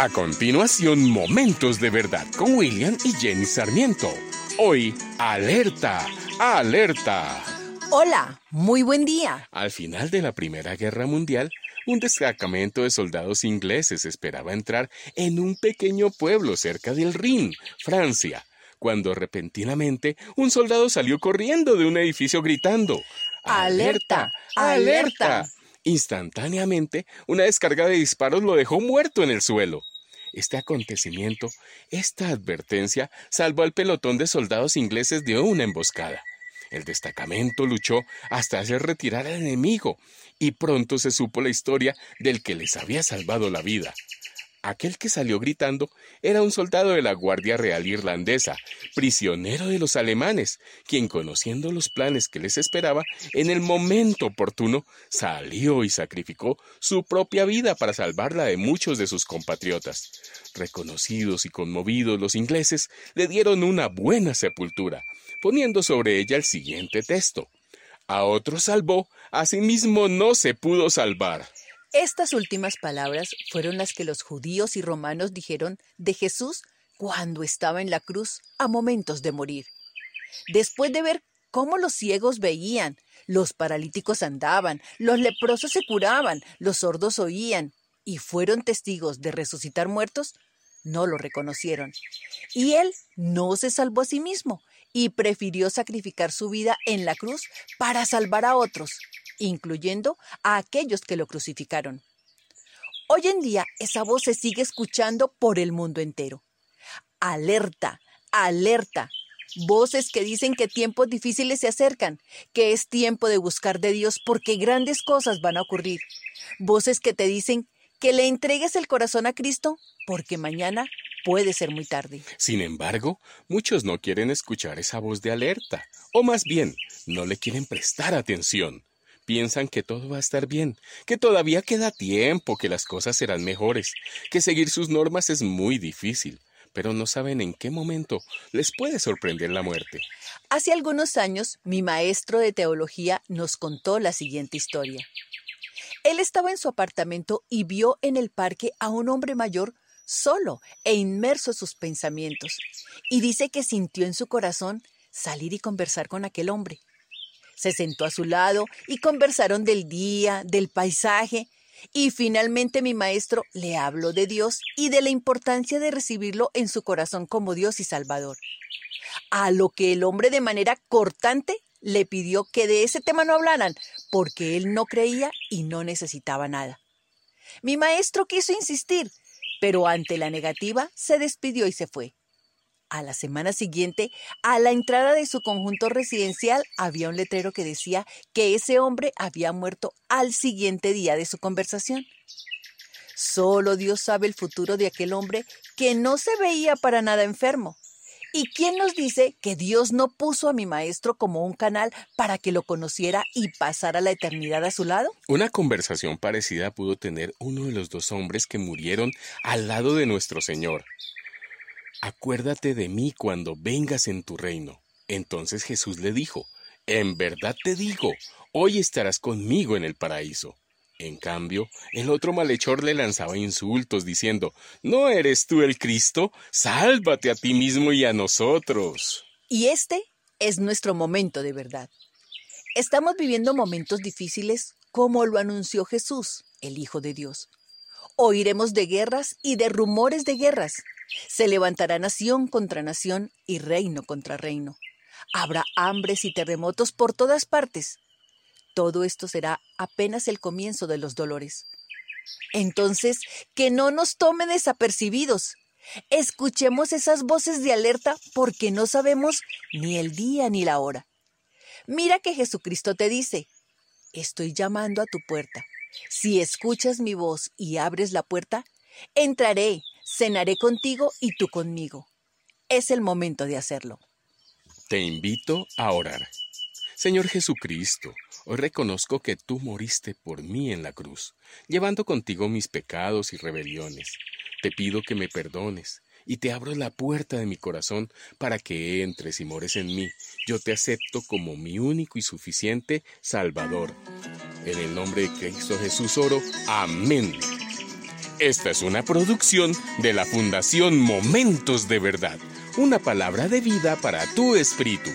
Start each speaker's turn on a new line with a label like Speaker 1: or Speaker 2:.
Speaker 1: A continuación, Momentos de Verdad con William y Jenny Sarmiento. Hoy, alerta, alerta.
Speaker 2: Hola, muy buen día.
Speaker 1: Al final de la Primera Guerra Mundial, un destacamento de soldados ingleses esperaba entrar en un pequeño pueblo cerca del Rin, Francia, cuando repentinamente un soldado salió corriendo de un edificio gritando
Speaker 2: ¡Alerta! ¡Alerta!
Speaker 1: Instantáneamente, una descarga de disparos lo dejó muerto en el suelo. Este acontecimiento, esta advertencia, salvó al pelotón de soldados ingleses de una emboscada. El destacamento luchó hasta hacer retirar al enemigo, y pronto se supo la historia del que les había salvado la vida. Aquel que salió gritando era un soldado de la Guardia Real Irlandesa, prisionero de los alemanes, quien conociendo los planes que les esperaba, en el momento oportuno salió y sacrificó su propia vida para salvarla de muchos de sus compatriotas. Reconocidos y conmovidos los ingleses le dieron una buena sepultura, poniendo sobre ella el siguiente texto. A otro salvó, a sí mismo no se pudo salvar.
Speaker 2: Estas últimas palabras fueron las que los judíos y romanos dijeron de Jesús cuando estaba en la cruz a momentos de morir. Después de ver cómo los ciegos veían, los paralíticos andaban, los leprosos se curaban, los sordos oían, y fueron testigos de resucitar muertos, no lo reconocieron. Y él no se salvó a sí mismo y prefirió sacrificar su vida en la cruz para salvar a otros, incluyendo a aquellos que lo crucificaron. Hoy en día esa voz se sigue escuchando por el mundo entero. Alerta, alerta. Voces que dicen que tiempos difíciles se acercan, que es tiempo de buscar de Dios porque grandes cosas van a ocurrir. Voces que te dicen que le entregues el corazón a Cristo porque mañana puede ser muy tarde.
Speaker 1: Sin embargo, muchos no quieren escuchar esa voz de alerta, o más bien, no le quieren prestar atención piensan que todo va a estar bien, que todavía queda tiempo, que las cosas serán mejores, que seguir sus normas es muy difícil, pero no saben en qué momento les puede sorprender la muerte.
Speaker 2: Hace algunos años, mi maestro de teología nos contó la siguiente historia. Él estaba en su apartamento y vio en el parque a un hombre mayor solo e inmerso en sus pensamientos, y dice que sintió en su corazón salir y conversar con aquel hombre. Se sentó a su lado y conversaron del día, del paisaje, y finalmente mi maestro le habló de Dios y de la importancia de recibirlo en su corazón como Dios y Salvador. A lo que el hombre de manera cortante le pidió que de ese tema no hablaran, porque él no creía y no necesitaba nada. Mi maestro quiso insistir, pero ante la negativa se despidió y se fue. A la semana siguiente, a la entrada de su conjunto residencial había un letrero que decía que ese hombre había muerto al siguiente día de su conversación. Solo Dios sabe el futuro de aquel hombre que no se veía para nada enfermo. ¿Y quién nos dice que Dios no puso a mi maestro como un canal para que lo conociera y pasara la eternidad a su lado?
Speaker 1: Una conversación parecida pudo tener uno de los dos hombres que murieron al lado de nuestro Señor. Acuérdate de mí cuando vengas en tu reino. Entonces Jesús le dijo, En verdad te digo, hoy estarás conmigo en el paraíso. En cambio, el otro malhechor le lanzaba insultos, diciendo, ¿No eres tú el Cristo? Sálvate a ti mismo y a nosotros.
Speaker 2: Y este es nuestro momento de verdad. Estamos viviendo momentos difíciles como lo anunció Jesús, el Hijo de Dios. Oiremos de guerras y de rumores de guerras. Se levantará nación contra nación y reino contra reino. Habrá hambres y terremotos por todas partes. Todo esto será apenas el comienzo de los dolores. Entonces, que no nos tome desapercibidos. Escuchemos esas voces de alerta porque no sabemos ni el día ni la hora. Mira que Jesucristo te dice, estoy llamando a tu puerta. Si escuchas mi voz y abres la puerta, entraré, cenaré contigo y tú conmigo. Es el momento de hacerlo.
Speaker 1: Te invito a orar. Señor Jesucristo, hoy reconozco que tú moriste por mí en la cruz, llevando contigo mis pecados y rebeliones. Te pido que me perdones y te abro la puerta de mi corazón para que entres y mores en mí. Yo te acepto como mi único y suficiente Salvador. En el nombre de Cristo Jesús oro. Amén. Esta es una producción de la Fundación Momentos de Verdad, una palabra de vida para tu espíritu.